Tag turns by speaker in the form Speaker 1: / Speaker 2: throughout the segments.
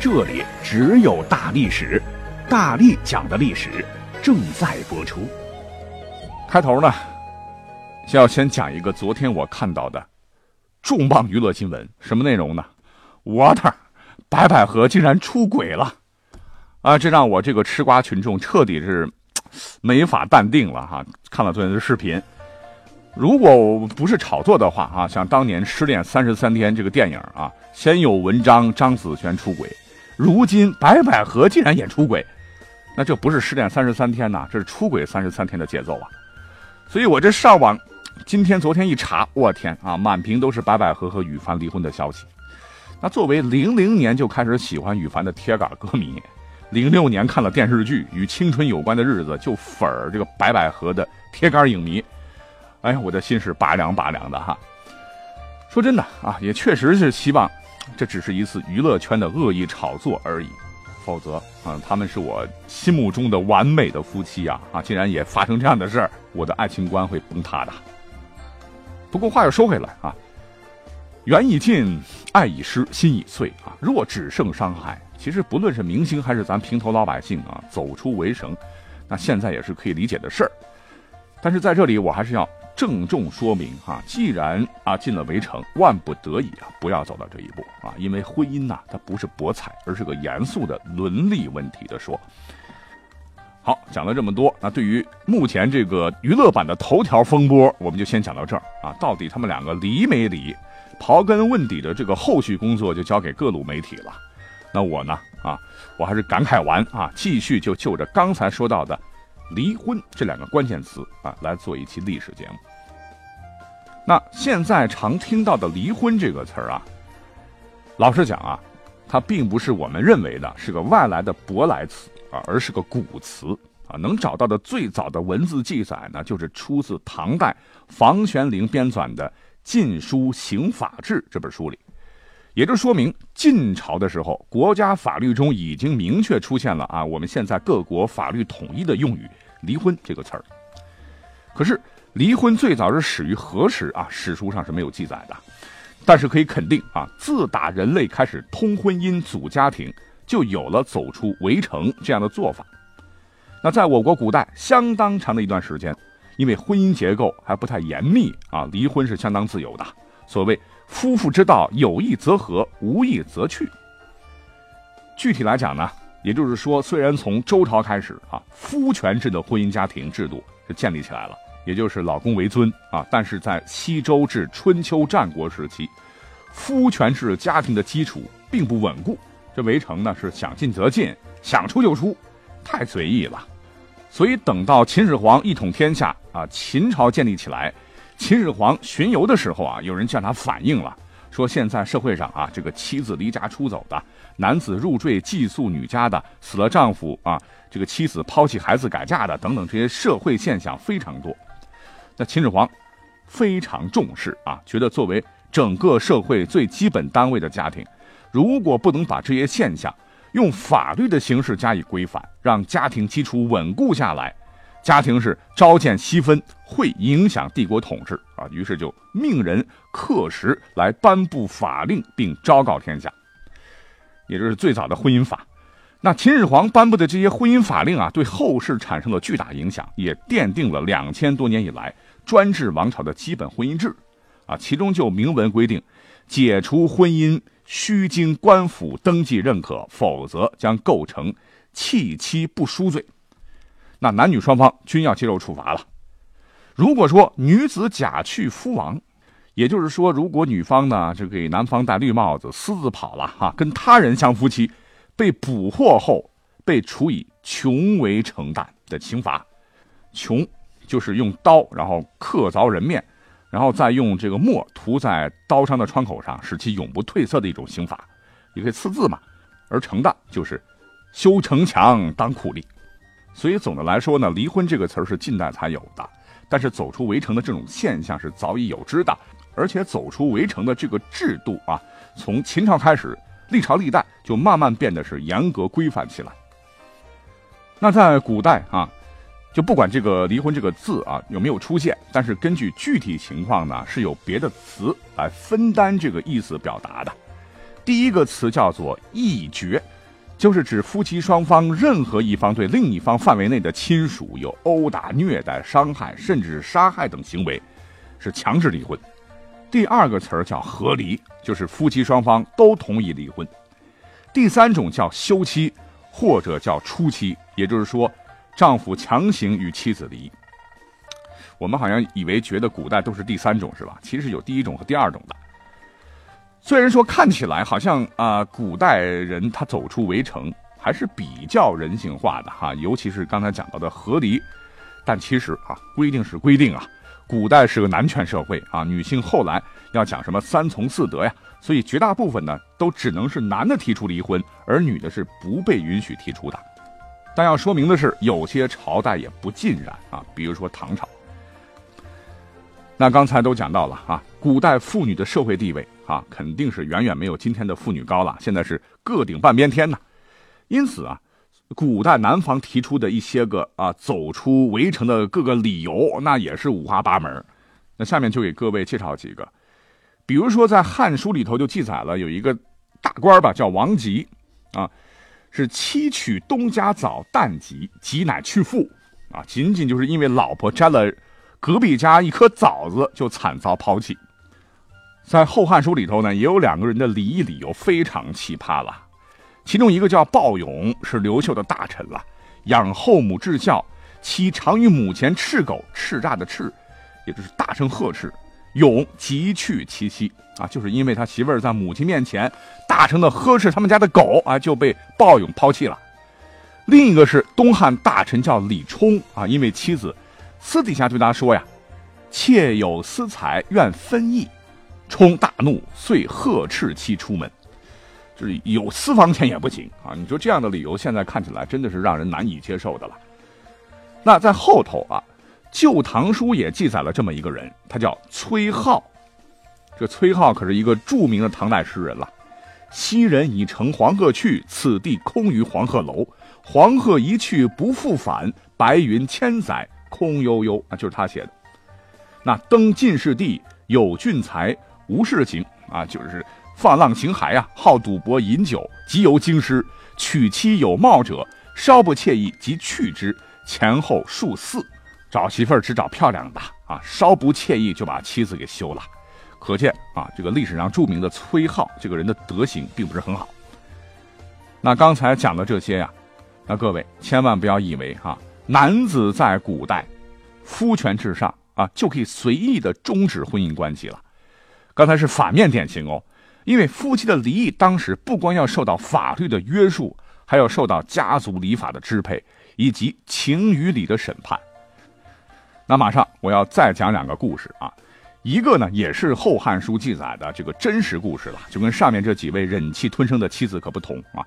Speaker 1: 这里只有大历史，大力讲的历史正在播出。
Speaker 2: 开头呢，先要先讲一个昨天我看到的重磅娱乐新闻，什么内容呢？我的白百合竟然出轨了啊！这让我这个吃瓜群众彻底是没法淡定了哈。看了昨天的视频，如果不是炒作的话啊，像当年《失恋三十三天》这个电影啊，先有文章张子萱出轨。如今白百合竟然演出轨，那这不是失恋三十三天呐，这是出轨三十三天的节奏啊！所以我这上网，今天昨天一查，我天啊，满屏都是白百合和羽凡离婚的消息。那作为零零年就开始喜欢羽凡的铁杆歌迷，零六年看了电视剧与青春有关的日子就粉儿这个白百合的铁杆影迷，哎呀，我的心是拔凉拔凉的哈。说真的啊，也确实是希望。这只是一次娱乐圈的恶意炒作而已，否则啊，他们是我心目中的完美的夫妻啊啊！竟然也发生这样的事儿，我的爱情观会崩塌的。不过话又说回来啊，缘已尽，爱已失，心已碎啊。若只剩伤害，其实不论是明星还是咱平头老百姓啊，走出围城，那现在也是可以理解的事儿。但是在这里，我还是要。郑重说明哈，既然啊进了围城，万不得已啊不要走到这一步啊，因为婚姻呐，它不是博彩，而是个严肃的伦理问题的说。好，讲了这么多，那对于目前这个娱乐版的头条风波，我们就先讲到这儿啊。到底他们两个离没离？刨根问底的这个后续工作就交给各路媒体了。那我呢啊，我还是感慨完啊，继续就就着刚才说到的。离婚这两个关键词啊，来做一期历史节目。那现在常听到的“离婚”这个词儿啊，老实讲啊，它并不是我们认为的是个外来的舶来词啊，而是个古词啊。能找到的最早的文字记载呢，就是出自唐代房玄龄编纂的《晋书刑法志》这本书里。也就说明，晋朝的时候，国家法律中已经明确出现了啊，我们现在各国法律统一的用语“离婚”这个词儿。可是，离婚最早是始于何时啊？史书上是没有记载的。但是可以肯定啊，自打人类开始通婚姻、组家庭，就有了走出围城这样的做法。那在我国古代相当长的一段时间，因为婚姻结构还不太严密啊，离婚是相当自由的。所谓。夫妇之道，有意则合，无意则去。具体来讲呢，也就是说，虽然从周朝开始啊，夫权制的婚姻家庭制度是建立起来了，也就是老公为尊啊，但是在西周至春秋战国时期，夫权制家庭的基础并不稳固。这围城呢是想进则进，想出就出，太随意了。所以等到秦始皇一统天下啊，秦朝建立起来。秦始皇巡游的时候啊，有人向他反映了，说现在社会上啊，这个妻子离家出走的，男子入赘寄宿女家的，死了丈夫啊，这个妻子抛弃孩子改嫁的等等这些社会现象非常多。那秦始皇非常重视啊，觉得作为整个社会最基本单位的家庭，如果不能把这些现象用法律的形式加以规范，让家庭基础稳固下来。家庭是朝见夕分，会影响帝国统治啊，于是就命人刻石来颁布法令，并昭告天下，也就是最早的婚姻法。那秦始皇颁布的这些婚姻法令啊，对后世产生了巨大影响，也奠定了两千多年以来专制王朝的基本婚姻制啊。其中就明文规定，解除婚姻须经官府登记认可，否则将构成弃妻不淑罪。那男女双方均要接受处罚了。如果说女子假去夫亡，也就是说，如果女方呢就给男方戴绿帽子，私自跑了哈，跟他人相夫妻，被捕获后被处以穷为成担的刑罚。穷就是用刀然后刻凿人面，然后再用这个墨涂在刀伤的窗口上，使其永不褪色的一种刑罚，也可以刺字嘛。而成担就是修城墙当苦力。所以总的来说呢，离婚这个词儿是近代才有的，但是走出围城的这种现象是早已有之的，而且走出围城的这个制度啊，从秦朝开始，历朝历代就慢慢变得是严格规范起来。那在古代啊，就不管这个离婚这个字啊有没有出现，但是根据具体情况呢，是有别的词来分担这个意思表达的。第一个词叫做义绝。就是指夫妻双方任何一方对另一方范围内的亲属有殴打、虐待、伤害，甚至杀害等行为，是强制离婚。第二个词儿叫和离，就是夫妻双方都同意离婚。第三种叫休妻，或者叫初妻，也就是说，丈夫强行与妻子离。我们好像以为觉得古代都是第三种是吧？其实有第一种和第二种的。虽然说看起来好像啊，古代人他走出围城还是比较人性化的哈，尤其是刚才讲到的和离，但其实啊，规定是规定啊，古代是个男权社会啊，女性后来要讲什么三从四德呀，所以绝大部分呢都只能是男的提出离婚，而女的是不被允许提出的。但要说明的是，有些朝代也不尽然啊，比如说唐朝。那刚才都讲到了啊，古代妇女的社会地位。啊，肯定是远远没有今天的妇女高了。现在是个顶半边天呐，因此啊，古代男方提出的一些个啊走出围城的各个理由，那也是五花八门。那下面就给各位介绍几个，比如说在《汉书》里头就记载了有一个大官吧，叫王吉，啊，是妻娶东家早旦吉，吉乃去父，啊，仅仅就是因为老婆摘了隔壁家一颗枣子，就惨遭抛弃。在《后汉书》里头呢，也有两个人的离异理由非常奇葩了。其中一个叫鲍勇，是刘秀的大臣了，养后母至孝，妻常于母前斥狗，叱咤的叱，也就是大声呵斥。勇急去其妻啊，就是因为他媳妇儿在母亲面前大声的呵斥他们家的狗啊，就被鲍勇抛弃了。另一个是东汉大臣叫李冲啊，因为妻子私底下对他说呀：“妾有私财，愿分义。”冲大怒，遂呵斥妻出门，就是有私房钱也不行啊！你说这样的理由，现在看起来真的是让人难以接受的了。那在后头啊，《旧唐书》也记载了这么一个人，他叫崔颢。这崔颢可是一个著名的唐代诗人了。昔人已乘黄鹤去，此地空余黄鹤楼。黄鹤一去不复返，白云千载空悠悠。啊，就是他写的。那登进士第，有俊才。无事情啊，就是放浪形骸啊，好赌博饮酒，集游京师，娶妻有貌者，稍不惬意即去之，前后数次，找媳妇儿只找漂亮的啊，稍不惬意就把妻子给休了，可见啊，这个历史上著名的崔颢这个人的德行并不是很好。那刚才讲的这些呀，那各位千万不要以为哈，男子在古代，夫权至上啊，就可以随意的终止婚姻关系了。刚才是反面典型哦，因为夫妻的离异，当时不光要受到法律的约束，还要受到家族礼法的支配，以及情与理的审判。那马上我要再讲两个故事啊，一个呢也是《后汉书》记载的这个真实故事了，就跟上面这几位忍气吞声的妻子可不同啊。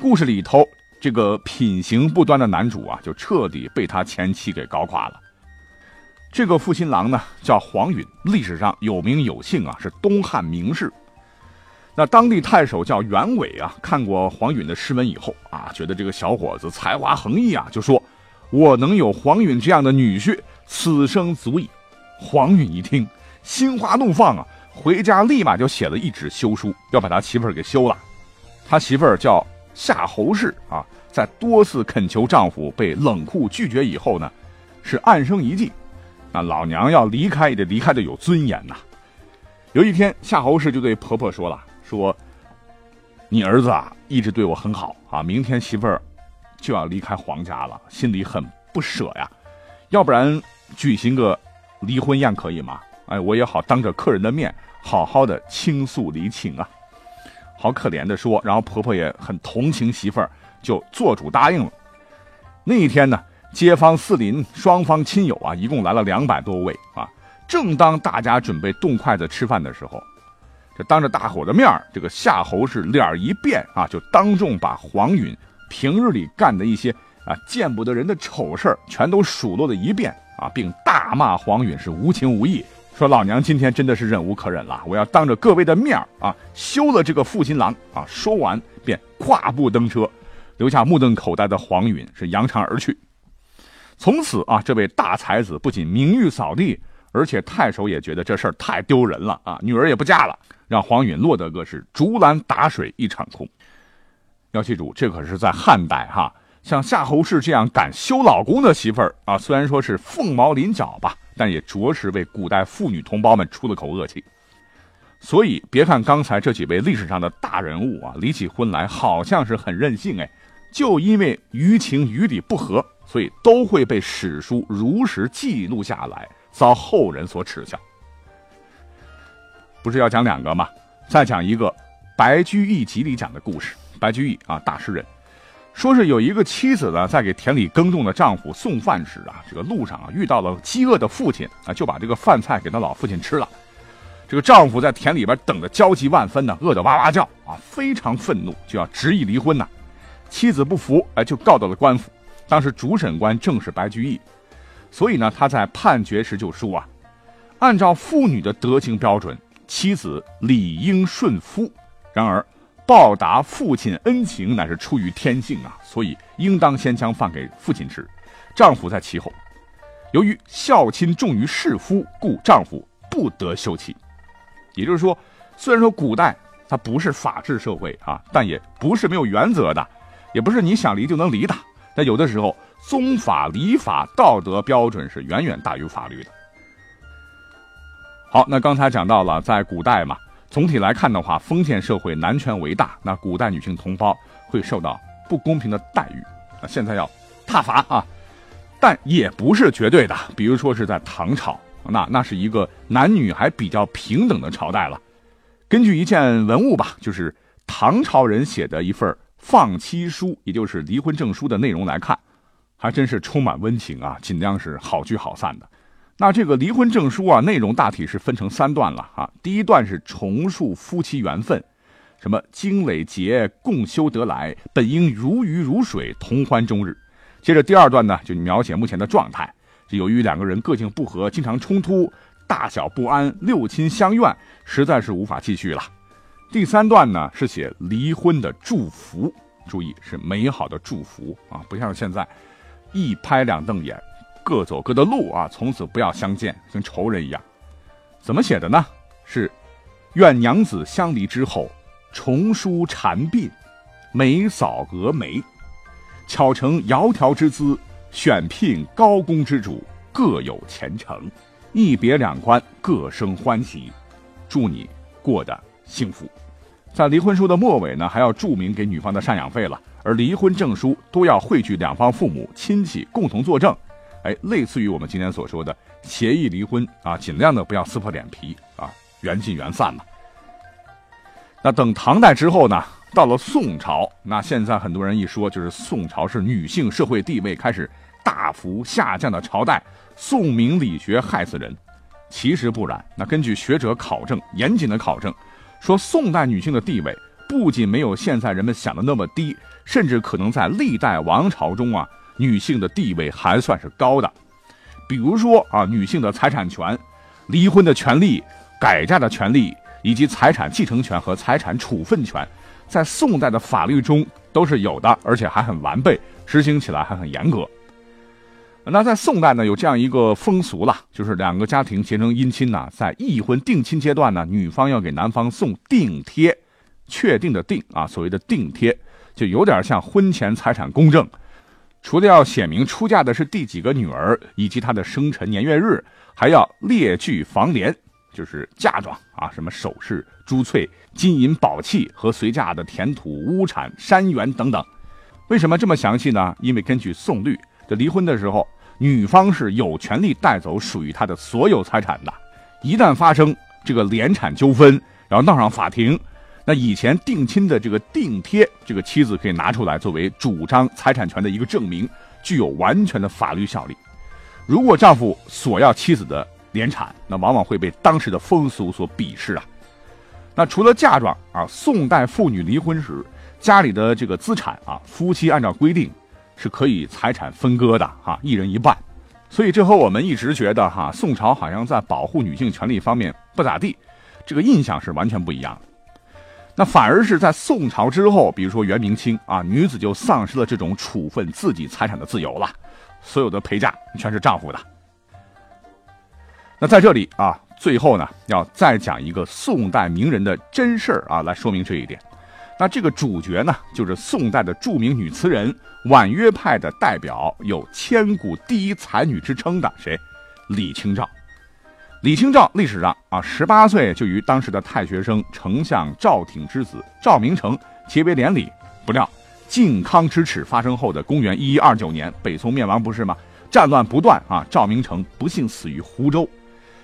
Speaker 2: 故事里头这个品行不端的男主啊，就彻底被他前妻给搞垮了。这个负心郎呢，叫黄允，历史上有名有姓啊，是东汉名士。那当地太守叫袁伟啊，看过黄允的诗文以后啊，觉得这个小伙子才华横溢啊，就说：“我能有黄允这样的女婿，此生足矣。”黄允一听，心花怒放啊，回家立马就写了一纸休书，要把他媳妇儿给休了。他媳妇儿叫夏侯氏啊，在多次恳求丈夫被冷酷拒绝以后呢，是暗生一计。那老娘要离开也得离开的有尊严呐。有一天，夏侯氏就对婆婆说了：“说你儿子啊，一直对我很好啊，明天媳妇儿就要离开黄家了，心里很不舍呀。要不然举行个离婚宴可以吗？哎，我也好当着客人的面好好的倾诉离情啊。”好可怜的说，然后婆婆也很同情媳妇儿，就做主答应了。那一天呢？街坊四邻、双方亲友啊，一共来了两百多位啊。正当大家准备动筷子吃饭的时候，这当着大伙的面这个夏侯氏脸一变啊，就当众把黄允平日里干的一些啊见不得人的丑事，全都数落了一遍啊，并大骂黄允是无情无义，说老娘今天真的是忍无可忍了，我要当着各位的面啊休了这个负心郎啊！说完便跨步登车，留下目瞪口呆的黄允是扬长而去。从此啊，这位大才子不仅名誉扫地，而且太守也觉得这事儿太丢人了啊，女儿也不嫁了，让黄允落得个是竹篮打水一场空。要记住，这可是在汉代哈，像夏侯氏这样敢休老公的媳妇儿啊，虽然说是凤毛麟角吧，但也着实为古代妇女同胞们出了口恶气。所以，别看刚才这几位历史上的大人物啊，离起婚来好像是很任性哎，就因为于情于理不合。所以都会被史书如实记录下来，遭后人所耻笑。不是要讲两个吗？再讲一个《白居易集》里讲的故事。白居易啊，大诗人，说是有一个妻子呢，在给田里耕种的丈夫送饭时啊，这个路上啊遇到了饥饿的父亲啊，就把这个饭菜给他老父亲吃了。这个丈夫在田里边等的焦急万分呢，饿得哇哇叫啊，非常愤怒，就要执意离婚呐。妻子不服，哎，就告到了官府。当时主审官正是白居易，所以呢，他在判决时就说啊，按照妇女的德行标准，妻子理应顺夫。然而，报答父亲恩情乃是出于天性啊，所以应当先将饭给父亲吃，丈夫在其后。由于孝亲重于事夫，故丈夫不得休妻。也就是说，虽然说古代它不是法治社会啊，但也不是没有原则的，也不是你想离就能离的。但有的时候，宗法、礼法、道德标准是远远大于法律的。好，那刚才讲到了，在古代嘛，总体来看的话，封建社会男权为大，那古代女性同胞会受到不公平的待遇。那现在要踏伐啊，但也不是绝对的。比如说是在唐朝，那那是一个男女还比较平等的朝代了。根据一件文物吧，就是唐朝人写的一份放妻书，也就是离婚证书的内容来看，还真是充满温情啊，尽量是好聚好散的。那这个离婚证书啊，内容大体是分成三段了啊。第一段是重述夫妻缘分，什么经累劫共修得来，本应如鱼如水，同欢终日。接着第二段呢，就描写目前的状态，由于两个人个性不合，经常冲突，大小不安，六亲相怨，实在是无法继续了。第三段呢是写离婚的祝福，注意是美好的祝福啊，不像现在一拍两瞪眼，各走各的路啊，从此不要相见，跟仇人一样。怎么写的呢？是愿娘子相离之后，重梳蝉鬓，眉扫蛾眉，巧成窈窕之姿，选聘高宫之主，各有前程，一别两宽，各生欢喜，祝你过得幸福。在离婚书的末尾呢，还要注明给女方的赡养费了。而离婚证书都要汇聚两方父母亲戚共同作证，哎，类似于我们今天所说的协议离婚啊，尽量的不要撕破脸皮啊，缘尽缘散嘛。那等唐代之后呢，到了宋朝，那现在很多人一说就是宋朝是女性社会地位开始大幅下降的朝代，宋明理学害死人。其实不然，那根据学者考证，严谨的考证。说宋代女性的地位不仅没有现在人们想的那么低，甚至可能在历代王朝中啊，女性的地位还算是高的。比如说啊，女性的财产权、离婚的权利、改嫁的权利，以及财产继承权和财产处分权，在宋代的法律中都是有的，而且还很完备，执行起来还很严格。那在宋代呢，有这样一个风俗了，就是两个家庭结成姻亲呢，在议婚定亲阶段呢，女方要给男方送定贴，确定的定啊，所谓的定贴，就有点像婚前财产公证。除了要写明出嫁的是第几个女儿以及她的生辰年月日，还要列具房联，就是嫁妆啊，什么首饰、珠翠、金银宝器和随嫁的田土、屋产、山园等等。为什么这么详细呢？因为根据宋律。这离婚的时候，女方是有权利带走属于她的所有财产的。一旦发生这个联产纠纷，然后闹上法庭，那以前定亲的这个定贴，这个妻子可以拿出来作为主张财产权的一个证明，具有完全的法律效力。如果丈夫索要妻子的联产，那往往会被当时的风俗所鄙视啊。那除了嫁妆啊，宋代妇女离婚时，家里的这个资产啊，夫妻按照规定是可以财产分割的哈，一人一半。所以这和我们一直觉得哈，宋朝好像在保护女性权利方面不咋地，这个印象是完全不一样。那反而是在宋朝之后，比如说元明清啊，女子就丧失了这种处分自己财产的自由了，所有的陪嫁全是丈夫的。那在这里啊，最后呢，要再讲一个宋代名人的真事儿啊，来说明这一点。那这个主角呢，就是宋代的著名女词人，婉约派的代表，有千古第一才女之称的谁？李清照。李清照历史上啊，十八岁就与当时的太学生丞相赵挺之子赵明诚结为连理。不料靖康之耻发生后的公元一一二九年，北宋灭亡不是吗？战乱不断啊，赵明诚不幸死于湖州，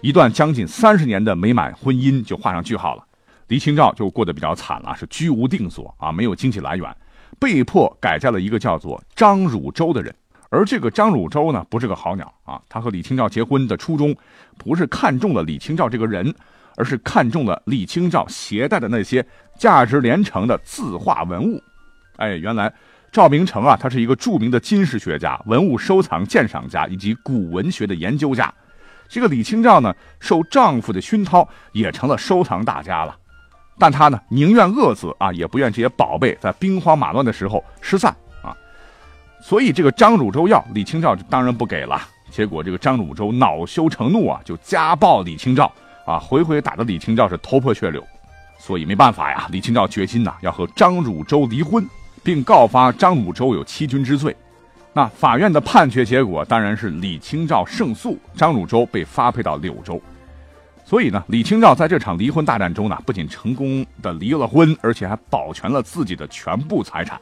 Speaker 2: 一段将近三十年的美满婚姻就画上句号了。李清照就过得比较惨了，是居无定所啊，没有经济来源，被迫改嫁了一个叫做张汝舟的人。而这个张汝舟呢，不是个好鸟啊。他和李清照结婚的初衷，不是看中了李清照这个人，而是看中了李清照携带的那些价值连城的字画文物。哎，原来赵明诚啊，他是一个著名的金石学家、文物收藏鉴赏家以及古文学的研究家。这个李清照呢，受丈夫的熏陶，也成了收藏大家了。但他呢，宁愿饿死啊，也不愿这些宝贝在兵荒马乱的时候失散啊。所以这个张汝舟要李清照当然不给了。结果这个张汝舟恼羞成怒啊，就家暴李清照啊，回回打的李清照是头破血流。所以没办法呀，李清照决心呐，要和张汝舟离婚，并告发张汝舟有欺君之罪。那法院的判决结果当然是李清照胜诉，张汝舟被发配到柳州。所以呢，李清照在这场离婚大战中呢，不仅成功的离了婚，而且还保全了自己的全部财产。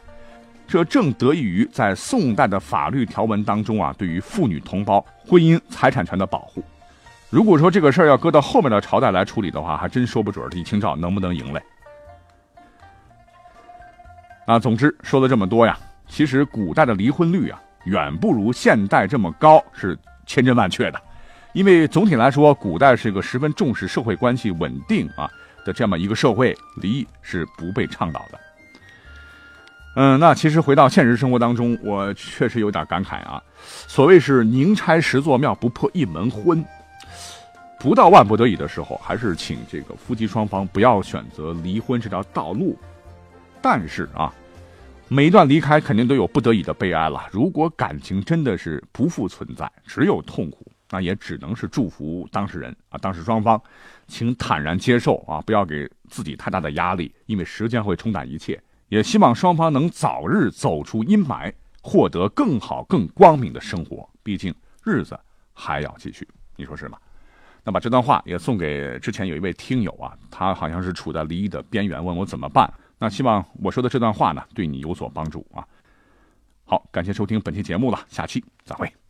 Speaker 2: 这正得益于在宋代的法律条文当中啊，对于妇女同胞婚姻财产权的保护。如果说这个事儿要搁到后面的朝代来处理的话，还真说不准李清照能不能赢嘞。啊，总之说了这么多呀，其实古代的离婚率啊，远不如现代这么高，是千真万确的。因为总体来说，古代是一个十分重视社会关系稳定啊的这么一个社会，离异是不被倡导的。嗯，那其实回到现实生活当中，我确实有点感慨啊。所谓是宁拆十座庙，不破一门婚。不到万不得已的时候，还是请这个夫妻双方不要选择离婚这条道路。但是啊，每一段离开肯定都有不得已的悲哀了。如果感情真的是不复存在，只有痛苦。那也只能是祝福当事人啊，当事双方，请坦然接受啊，不要给自己太大的压力，因为时间会冲淡一切。也希望双方能早日走出阴霾，获得更好、更光明的生活。毕竟日子还要继续，你说是吗？那把这段话也送给之前有一位听友啊，他好像是处在离异的边缘，问我怎么办。那希望我说的这段话呢，对你有所帮助啊。好，感谢收听本期节目了，下期再会。